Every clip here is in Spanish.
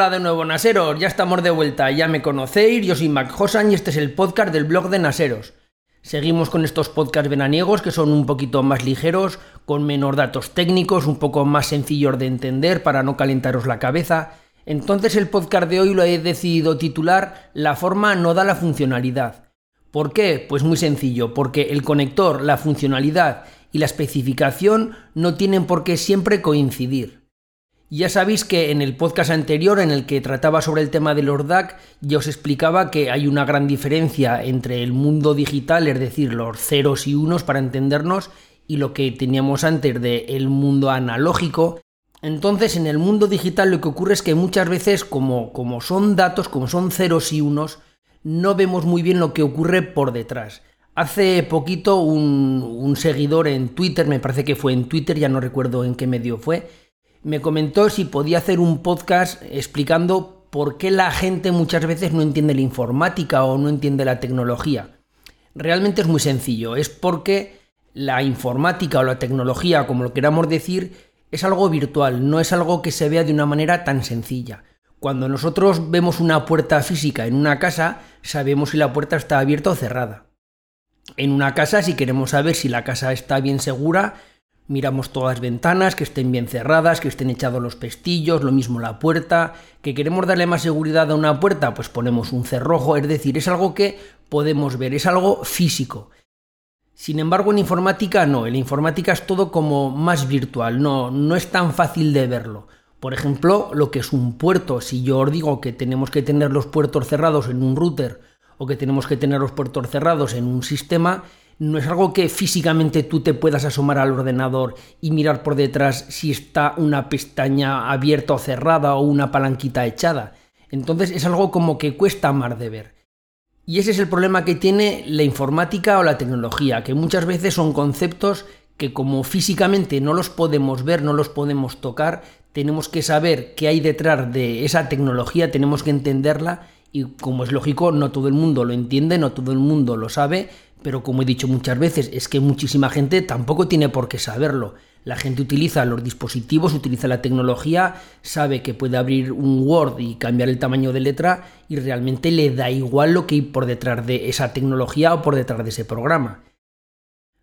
Hola de nuevo, Naseros, ya estamos de vuelta, ya me conocéis, yo soy Mac Hosan y este es el podcast del blog de Naseros. Seguimos con estos podcasts veraniegos que son un poquito más ligeros, con menor datos técnicos, un poco más sencillos de entender para no calentaros la cabeza. Entonces el podcast de hoy lo he decidido titular La forma no da la funcionalidad. ¿Por qué? Pues muy sencillo, porque el conector, la funcionalidad y la especificación no tienen por qué siempre coincidir. Ya sabéis que en el podcast anterior en el que trataba sobre el tema del ORDAC, ya os explicaba que hay una gran diferencia entre el mundo digital, es decir, los ceros y unos para entendernos, y lo que teníamos antes del mundo analógico. Entonces, en el mundo digital lo que ocurre es que muchas veces, como, como son datos, como son ceros y unos, no vemos muy bien lo que ocurre por detrás. Hace poquito un, un seguidor en Twitter, me parece que fue en Twitter, ya no recuerdo en qué medio fue, me comentó si podía hacer un podcast explicando por qué la gente muchas veces no entiende la informática o no entiende la tecnología. Realmente es muy sencillo, es porque la informática o la tecnología, como lo queramos decir, es algo virtual, no es algo que se vea de una manera tan sencilla. Cuando nosotros vemos una puerta física en una casa, sabemos si la puerta está abierta o cerrada. En una casa, si queremos saber si la casa está bien segura, Miramos todas las ventanas, que estén bien cerradas, que estén echados los pestillos, lo mismo la puerta, que queremos darle más seguridad a una puerta, pues ponemos un cerrojo, es decir, es algo que podemos ver, es algo físico. Sin embargo, en informática no, en informática es todo como más virtual, no, no es tan fácil de verlo. Por ejemplo, lo que es un puerto, si yo os digo que tenemos que tener los puertos cerrados en un router o que tenemos que tener los puertos cerrados en un sistema, no es algo que físicamente tú te puedas asomar al ordenador y mirar por detrás si está una pestaña abierta o cerrada o una palanquita echada. Entonces es algo como que cuesta más de ver. Y ese es el problema que tiene la informática o la tecnología, que muchas veces son conceptos que como físicamente no los podemos ver, no los podemos tocar, tenemos que saber qué hay detrás de esa tecnología, tenemos que entenderla y como es lógico, no todo el mundo lo entiende, no todo el mundo lo sabe, pero como he dicho muchas veces, es que muchísima gente tampoco tiene por qué saberlo. La gente utiliza los dispositivos, utiliza la tecnología, sabe que puede abrir un Word y cambiar el tamaño de letra y realmente le da igual lo que hay por detrás de esa tecnología o por detrás de ese programa.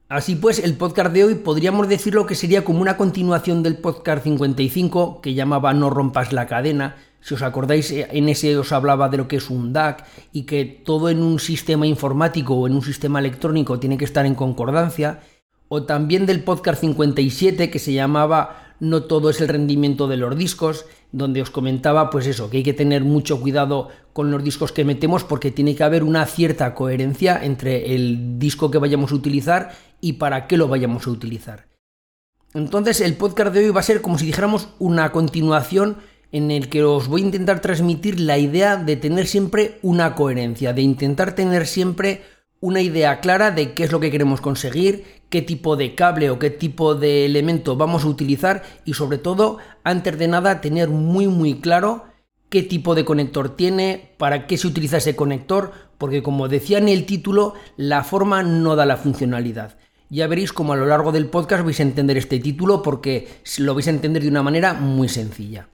Así pues, el podcast de hoy podríamos decirlo que sería como una continuación del podcast 55 que llamaba No rompas la cadena, si os acordáis, eh, en ese os hablaba de lo que es un DAC y que todo en un sistema informático o en un sistema electrónico tiene que estar en concordancia. O también del podcast 57 que se llamaba No todo es el rendimiento de los discos, donde os comentaba pues eso, que hay que tener mucho cuidado con los discos que metemos porque tiene que haber una cierta coherencia entre el disco que vayamos a utilizar y para qué lo vayamos a utilizar. Entonces el podcast de hoy va a ser como si dijéramos una continuación en el que os voy a intentar transmitir la idea de tener siempre una coherencia, de intentar tener siempre una idea clara de qué es lo que queremos conseguir, qué tipo de cable o qué tipo de elemento vamos a utilizar y sobre todo, antes de nada, tener muy muy claro qué tipo de conector tiene, para qué se utiliza ese conector, porque como decía en el título, la forma no da la funcionalidad. Ya veréis cómo a lo largo del podcast vais a entender este título porque lo vais a entender de una manera muy sencilla.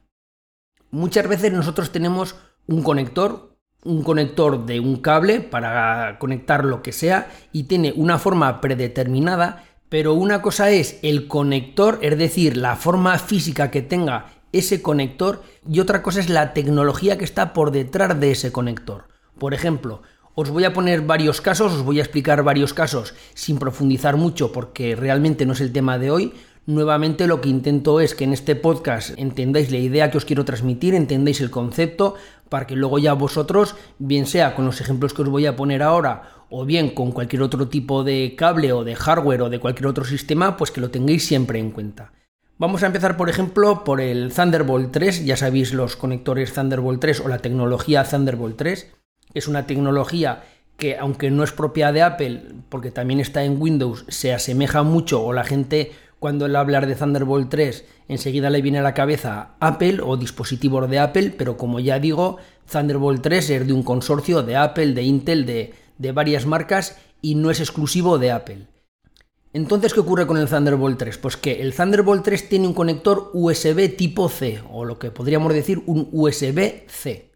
Muchas veces nosotros tenemos un conector, un conector de un cable para conectar lo que sea y tiene una forma predeterminada, pero una cosa es el conector, es decir, la forma física que tenga ese conector y otra cosa es la tecnología que está por detrás de ese conector. Por ejemplo, os voy a poner varios casos, os voy a explicar varios casos sin profundizar mucho porque realmente no es el tema de hoy, Nuevamente lo que intento es que en este podcast entendáis la idea que os quiero transmitir, entendáis el concepto, para que luego ya vosotros, bien sea con los ejemplos que os voy a poner ahora, o bien con cualquier otro tipo de cable o de hardware o de cualquier otro sistema, pues que lo tengáis siempre en cuenta. Vamos a empezar, por ejemplo, por el Thunderbolt 3. Ya sabéis los conectores Thunderbolt 3 o la tecnología Thunderbolt 3. Es una tecnología que, aunque no es propia de Apple, porque también está en Windows, se asemeja mucho o la gente cuando él hablar de Thunderbolt 3, enseguida le viene a la cabeza Apple o dispositivos de Apple, pero como ya digo, Thunderbolt 3 es de un consorcio de Apple, de Intel, de, de varias marcas y no es exclusivo de Apple. Entonces, ¿qué ocurre con el Thunderbolt 3? Pues que el Thunderbolt 3 tiene un conector USB tipo C, o lo que podríamos decir un USB-C.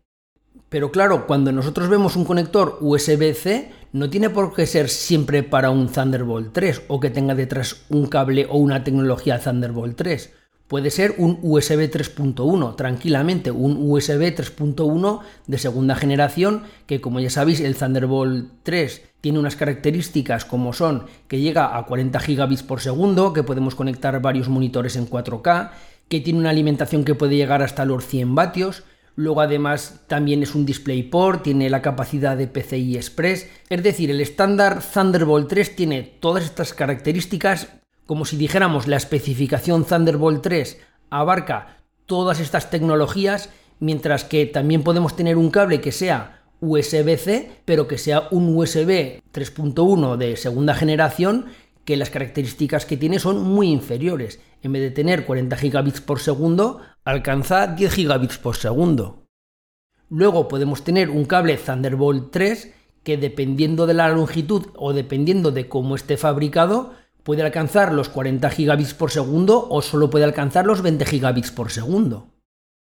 Pero claro, cuando nosotros vemos un conector USB-C, no tiene por qué ser siempre para un Thunderbolt 3 o que tenga detrás un cable o una tecnología Thunderbolt 3. Puede ser un USB 3.1, tranquilamente, un USB 3.1 de segunda generación, que como ya sabéis, el Thunderbolt 3 tiene unas características como son que llega a 40 gigabits por segundo, que podemos conectar varios monitores en 4K, que tiene una alimentación que puede llegar hasta los 100 vatios, Luego además también es un DisplayPort, tiene la capacidad de PCI Express, es decir, el estándar Thunderbolt 3 tiene todas estas características. Como si dijéramos la especificación Thunderbolt 3 abarca todas estas tecnologías, mientras que también podemos tener un cable que sea USB-C, pero que sea un USB 3.1 de segunda generación, que las características que tiene son muy inferiores. En vez de tener 40 gigabits por segundo, alcanza 10 gigabits por segundo. Luego podemos tener un cable Thunderbolt 3 que dependiendo de la longitud o dependiendo de cómo esté fabricado, puede alcanzar los 40 gigabits por segundo o solo puede alcanzar los 20 gigabits por segundo.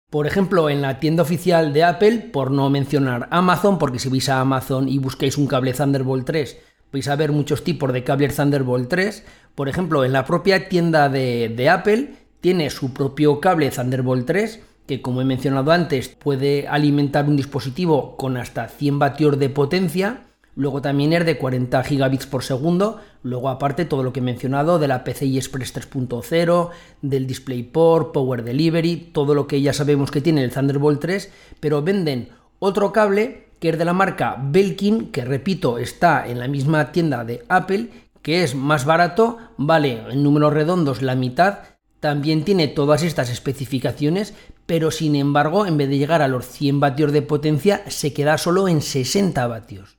Por ejemplo, en la tienda oficial de Apple, por no mencionar Amazon, porque si vais a Amazon y busquéis un cable Thunderbolt 3, vais a ver muchos tipos de cables Thunderbolt 3. Por ejemplo, en la propia tienda de, Apple tiene su propio cable Thunderbolt 3, que como he mencionado antes, puede alimentar un dispositivo con hasta 100 vatios de potencia Luego también es de 40 gigabits por segundo. Luego aparte todo lo que he mencionado de la PCI Express 3.0, del DisplayPort, Power Delivery, todo lo que ya sabemos que tiene el Thunderbolt 3, pero venden otro cable que es de la marca Belkin, que repito está en la misma tienda de Apple, que es más barato, vale en números redondos la mitad, también tiene todas estas especificaciones, pero sin embargo en vez de llegar a los 100 vatios de potencia se queda solo en 60 vatios.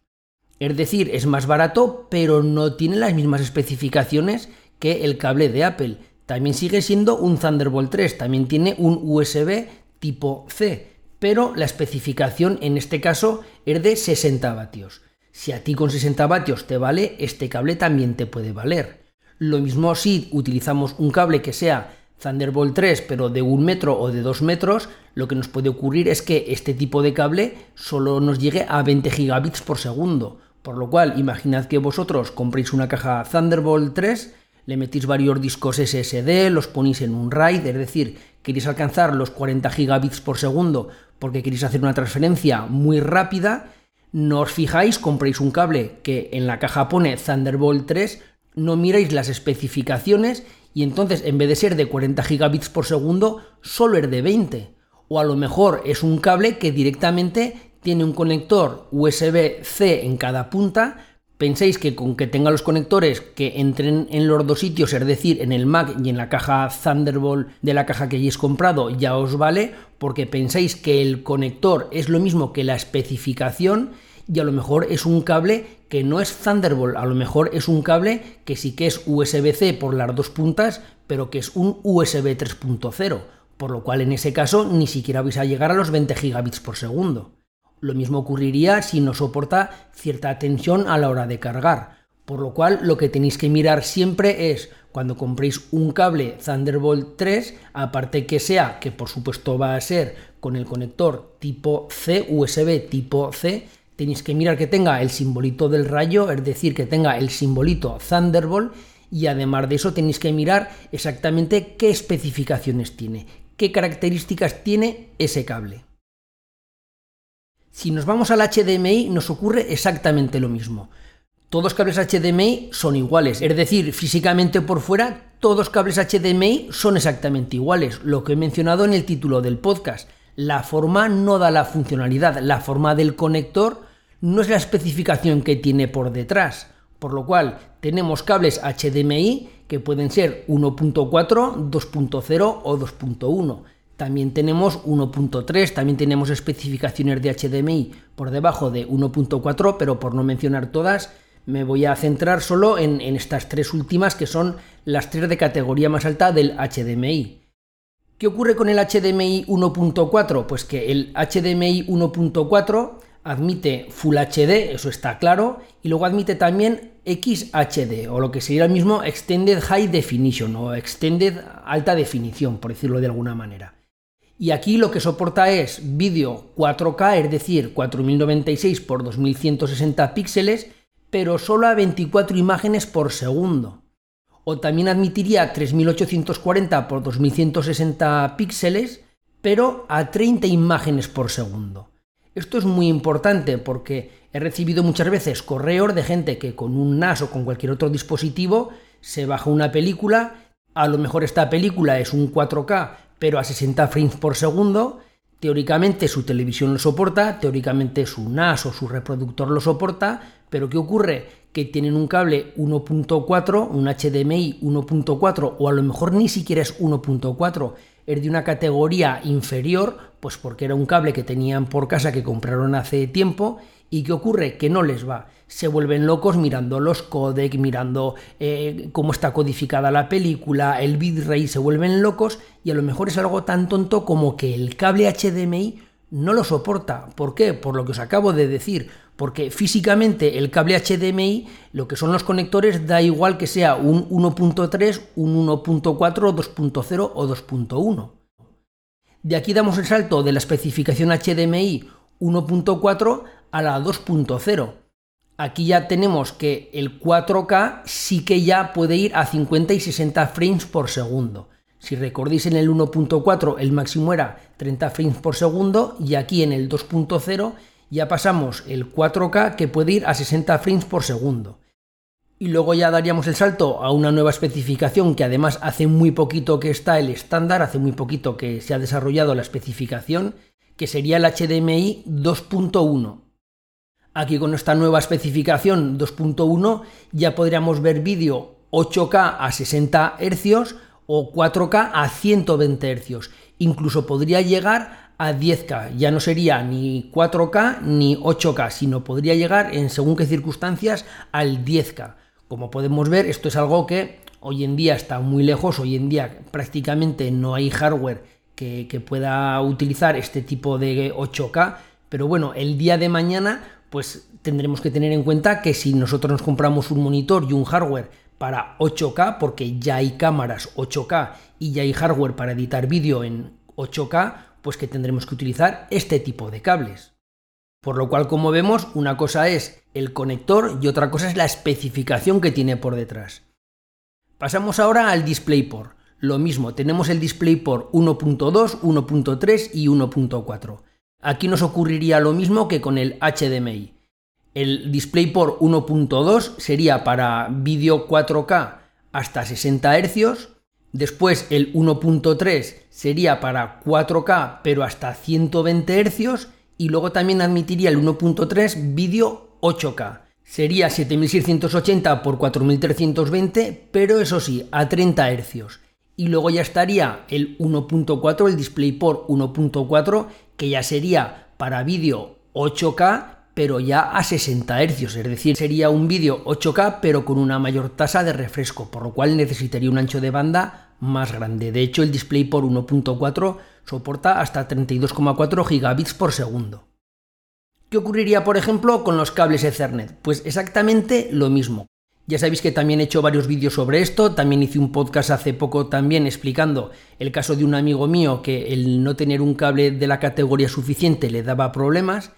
Es decir, es más barato, pero no tiene las mismas especificaciones que el cable de Apple. También sigue siendo un Thunderbolt 3, también tiene un USB tipo C, pero la especificación en este caso es de 60 vatios. Si a ti con 60 vatios te vale, este cable también te puede valer. Lo mismo si utilizamos un cable que sea Thunderbolt 3 pero de un metro o de dos metros, lo que nos puede ocurrir es que este tipo de cable solo nos llegue a 20 gigabits por segundo por lo cual, imaginad que vosotros compréis una caja Thunderbolt 3, le metís varios discos SSD, los ponéis en un RAID, es decir, queréis alcanzar los 40 gigabits por segundo porque queréis hacer una transferencia muy rápida, no os fijáis, compréis un cable que en la caja pone Thunderbolt 3, no miráis las especificaciones y entonces en vez de ser de 40 gigabits por segundo, solo es de 20. O a lo mejor es un cable que directamente tiene un conector USB-C en cada punta. Penséis que con que tenga los conectores que entren en los dos sitios, es decir, en el Mac y en la caja Thunderbolt de la caja que hayáis comprado, ya os vale, porque pensáis que el conector es lo mismo que la especificación y a lo mejor es un cable que no es Thunderbolt, a lo mejor es un cable que sí que es USB-C por las dos puntas, pero que es un USB 3.0, por lo cual en ese caso ni siquiera vais a llegar a los 20 gigabits por segundo. Lo mismo ocurriría si no soporta cierta tensión a la hora de cargar. Por lo cual lo que tenéis que mirar siempre es cuando compréis un cable Thunderbolt 3, aparte que sea, que por supuesto va a ser con el conector tipo C, USB tipo C, tenéis que mirar que tenga el simbolito del rayo, es decir, que tenga el simbolito Thunderbolt y además de eso tenéis que mirar exactamente qué especificaciones tiene, qué características tiene ese cable. Si nos vamos al HDMI nos ocurre exactamente lo mismo. Todos los cables HDMI son iguales, es decir, físicamente por fuera todos los cables HDMI son exactamente iguales, lo que he mencionado en el título del podcast. La forma no da la funcionalidad, la forma del conector no es la especificación que tiene por detrás, por lo cual tenemos cables HDMI que pueden ser 1.4, 2.0 o 2.1 también tenemos 1.3, también tenemos especificaciones de HDMI por debajo de 1.4, pero por no mencionar todas, me voy a centrar solo en, estas tres últimas que son las tres de categoría más alta del HDMI. ¿Qué ocurre con el HDMI 1.4? Pues que el HDMI 1.4 admite Full HD, eso está claro, y luego admite también XHD o lo que sería el mismo Extended High Definition o Extended Alta Definición, por decirlo de alguna manera. Y aquí lo que soporta es vídeo 4K, es decir, 4096 x 2160 píxeles, pero solo a 24 imágenes por segundo. O también admitiría 3840 x 2160 píxeles, pero a 30 imágenes por segundo. Esto es muy importante porque he recibido muchas veces correos de gente que con un NAS o con cualquier otro dispositivo se baja una película, a lo mejor esta película es un 4K pero a 60 frames por segundo, teóricamente su televisión lo soporta, teóricamente su NAS o su reproductor lo soporta, pero ¿qué ocurre? Que tienen un cable 1.4, un HDMI 1.4 o a lo mejor ni siquiera es 1.4, de una categoría inferior, pues porque era un cable que tenían por casa que compraron hace tiempo y ¿qué ocurre? Que no les va. Se vuelven locos mirando los codecs, mirando eh, cómo está codificada la película, el bitrate, se vuelven locos y a lo mejor es algo tan tonto como que el cable HDMI no lo soporta. ¿Por qué? Por lo que os acabo de decir. Porque físicamente el cable HDMI, lo que son los conectores, da igual que sea un 1.3, un 1.4, 2.0 o 2.1. De aquí damos el salto de la especificación HDMI 1.4 a la 2.0. Aquí ya tenemos que el 4K sí que ya puede ir a 50 y 60 frames por segundo. Si recordéis en el 1.4 el máximo era 30 frames por segundo y aquí en el 2.0 ya pasamos el 4K que puede ir a 60 frames por segundo. Y luego ya daríamos el salto a una nueva especificación que además hace muy poquito que está el estándar, hace muy poquito que se ha desarrollado la especificación, que sería el HDMI 2.1. Aquí con esta nueva especificación 2.1 ya podríamos ver vídeo 8K a 60 Hz o 4K a 120 Hz. Incluso podría llegar a 10K. Ya no sería ni 4K ni 8K, sino podría llegar en según qué circunstancias al 10K. Como podemos ver, esto es algo que hoy en día está muy lejos, hoy en día prácticamente no hay hardware que, que pueda utilizar este tipo de 8K, pero bueno, el día de mañana pues tendremos que tener en cuenta que si nosotros nos compramos un monitor y un hardware para 8K, porque ya hay cámaras 8K y ya hay hardware para editar vídeo en 8K, pues que tendremos que utilizar este tipo de cables. Por lo cual, como vemos, una cosa es el conector y otra cosa es la especificación que tiene por detrás. Pasamos ahora al DisplayPort. Lo mismo, tenemos el DisplayPort 1.2, 1.3 y 1.4. Aquí nos ocurriría lo mismo que con el HDMI. El DisplayPort 1.2 sería para vídeo 4K hasta 60 Hz. Después el 1.3 sería para 4K pero hasta 120 Hz. Y luego también admitiría el 1.3 vídeo 8K. Sería 7680 x 4320, pero eso sí, a 30 Hz y luego ya estaría el 1.4, el DisplayPort 1.4, que ya sería para vídeo 8K, pero ya a 60 Hz, es decir, sería un vídeo 8K pero con una mayor tasa de refresco, por lo cual necesitaría un ancho de banda más grande. De hecho, el DisplayPort 1.4 soporta hasta 32,4 gigabits por segundo. ¿Qué ocurriría, por ejemplo, con los cables Ethernet? Pues exactamente lo mismo. Ya sabéis que también he hecho varios vídeos sobre esto, también hice un podcast hace poco también explicando el caso de un amigo mío que el no tener un cable de la categoría suficiente le daba problemas,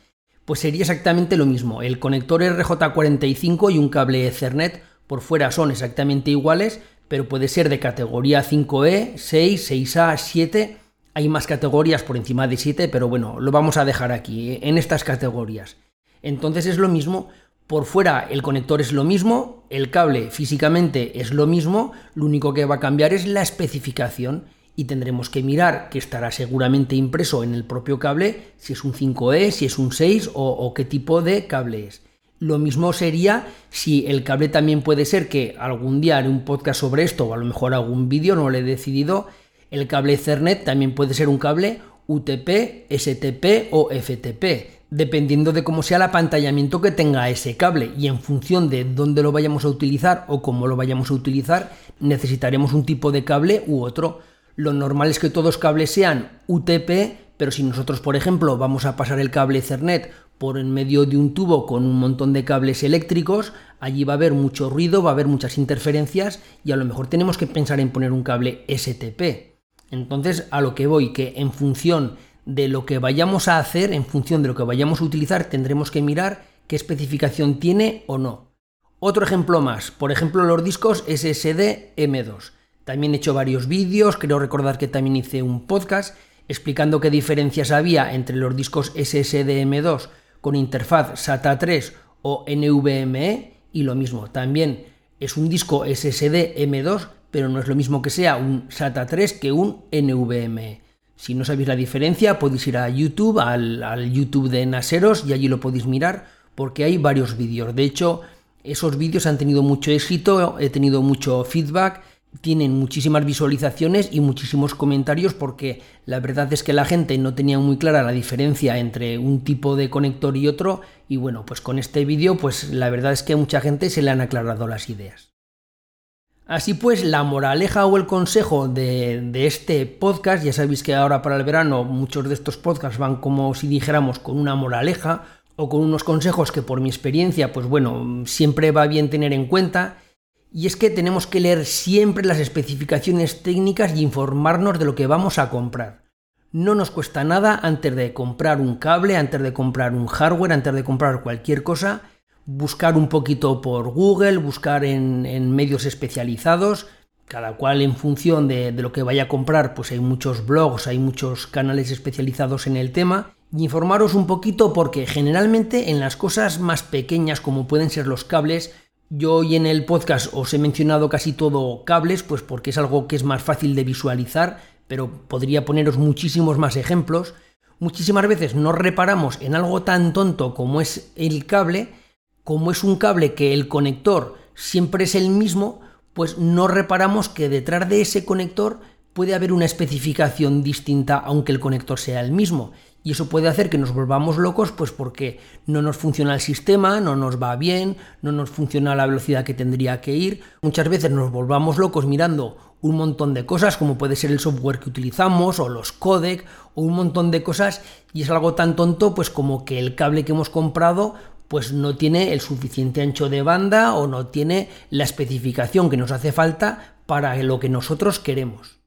pues sería exactamente lo mismo. El conector RJ45 y un cable Ethernet por fuera son exactamente iguales, pero puede ser de categoría 5E, 6, 6A, 7. Hay más categorías por encima de 7, pero bueno, lo vamos a dejar aquí, en estas categorías. Entonces es lo mismo, por fuera el conector es lo mismo, el cable físicamente es lo mismo, lo único que va a cambiar es la especificación y tendremos que mirar que estará seguramente impreso en el propio cable si es un 5E, si es un 6 o, qué tipo de cable es. Lo mismo sería si el cable también puede ser que algún día haré un podcast sobre esto o a lo mejor algún vídeo, no lo he decidido. El cable Ethernet también puede ser un cable UTP, STP o FTP dependiendo de cómo sea el apantallamiento que tenga ese cable y en función de dónde lo vayamos a utilizar o cómo lo vayamos a utilizar, necesitaremos un tipo de cable u otro. Lo normal es que todos cables sean UTP, pero si nosotros, por ejemplo, vamos a pasar el cable Ethernet por en medio de un tubo con un montón de cables eléctricos, allí va a haber mucho ruido, va a haber muchas interferencias y a lo mejor tenemos que pensar en poner un cable STP. Entonces, a lo que voy, que en función de lo que vayamos a hacer, en función de lo que vayamos a utilizar, tendremos que mirar qué especificación tiene o no. Otro ejemplo más, por ejemplo los discos SSD M2. También he hecho varios vídeos, creo recordar que también hice un podcast explicando qué diferencias había entre los discos SSD M2 con interfaz SATA 3 o NVMe y lo mismo. También es un disco SSD M2, pero no es lo mismo que sea un SATA 3 que un NVMe. Si no sabéis la diferencia, podéis ir a YouTube, al, al YouTube de Naseros, y allí lo podéis mirar, porque hay varios vídeos. De hecho, esos vídeos han tenido mucho éxito, he tenido mucho feedback tienen muchísimas visualizaciones y muchísimos comentarios porque la verdad es que la gente no tenía muy clara la diferencia entre un tipo de conector y otro y bueno, pues con este vídeo pues la verdad es que a mucha gente se le han aclarado las ideas. Así pues, la moraleja o el consejo de, de, este podcast, ya sabéis que ahora para el verano muchos de estos podcasts van como si dijéramos con una moraleja o con unos consejos que por mi experiencia, pues bueno, siempre va bien tener en cuenta y es que tenemos que leer siempre las especificaciones técnicas y informarnos de lo que vamos a comprar. No nos cuesta nada antes de comprar un cable, antes de comprar un hardware, antes de comprar cualquier cosa, buscar un poquito por Google, buscar en, medios especializados, cada cual en función de, de, lo que vaya a comprar, pues hay muchos blogs, hay muchos canales especializados en el tema, y informaros un poquito porque generalmente en las cosas más pequeñas como pueden ser los cables, yo hoy en el podcast os he mencionado casi todo cables, pues porque es algo que es más fácil de visualizar, pero podría poneros muchísimos más ejemplos. Muchísimas veces no reparamos en algo tan tonto como es el cable, como es un cable que el conector siempre es el mismo, pues no reparamos que detrás de ese conector puede haber una especificación distinta aunque el conector sea el mismo. Y eso puede hacer que nos volvamos locos, pues porque no nos funciona el sistema, no nos va bien, no nos funciona la velocidad que tendría que ir. Muchas veces nos volvamos locos mirando un montón de cosas, como puede ser el software que utilizamos, o los codec, o un montón de cosas, y es algo tan tonto, pues como que el cable que hemos comprado pues no tiene el suficiente ancho de banda o no tiene la especificación que nos hace falta para lo que nosotros queremos.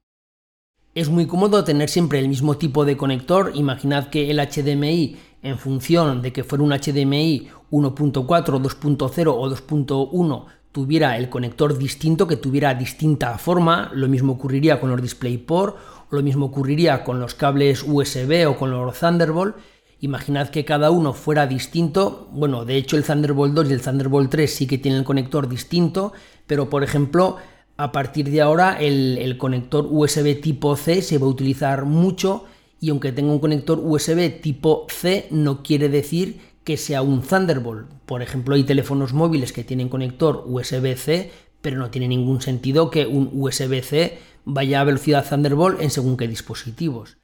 Es muy cómodo tener siempre el mismo tipo de conector. Imaginad que el HDMI, en función de que fuera un HDMI 1.4, 2.0 o 2.1, tuviera el conector distinto, que tuviera distinta forma. Lo mismo ocurriría con los DisplayPort, lo mismo ocurriría con los cables USB o con los Thunderbolt. Imaginad que cada uno fuera distinto. Bueno, de hecho el Thunderbolt 2 y el Thunderbolt 3 sí que tienen el conector distinto, pero por ejemplo a partir de ahora el, conector USB tipo C se va a utilizar mucho y aunque tenga un conector USB tipo C no quiere decir que sea un Thunderbolt. Por ejemplo, hay teléfonos móviles que tienen conector USB-C, pero no tiene ningún sentido que un USB-C vaya a velocidad Thunderbolt en según qué dispositivos.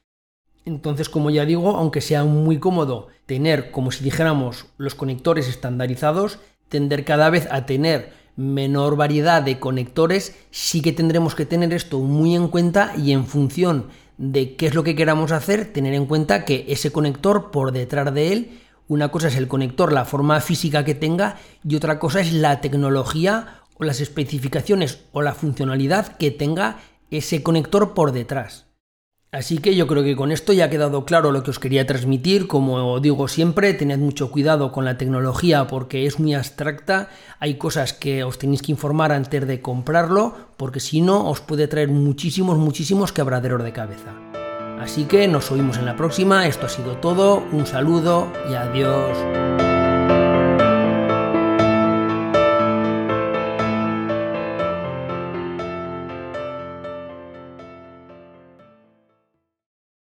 Entonces, como ya digo, aunque sea muy cómodo tener, como si dijéramos, los conectores estandarizados, tender cada vez a tener menor variedad de conectores, sí que tendremos que tener esto muy en cuenta y en función de qué es lo que queramos hacer, tener en cuenta que ese conector por detrás de él, una cosa es el conector, la forma física que tenga y otra cosa es la tecnología o las especificaciones o la funcionalidad que tenga ese conector por detrás. Así que yo creo que con esto ya ha quedado claro lo que os quería transmitir. Como digo siempre, tened mucho cuidado con la tecnología porque es muy abstracta. Hay cosas que os tenéis que informar antes de comprarlo porque si no os puede traer muchísimos, muchísimos quebraderos de cabeza. Así que nos oímos en la próxima. Esto ha sido todo. Un saludo y adiós.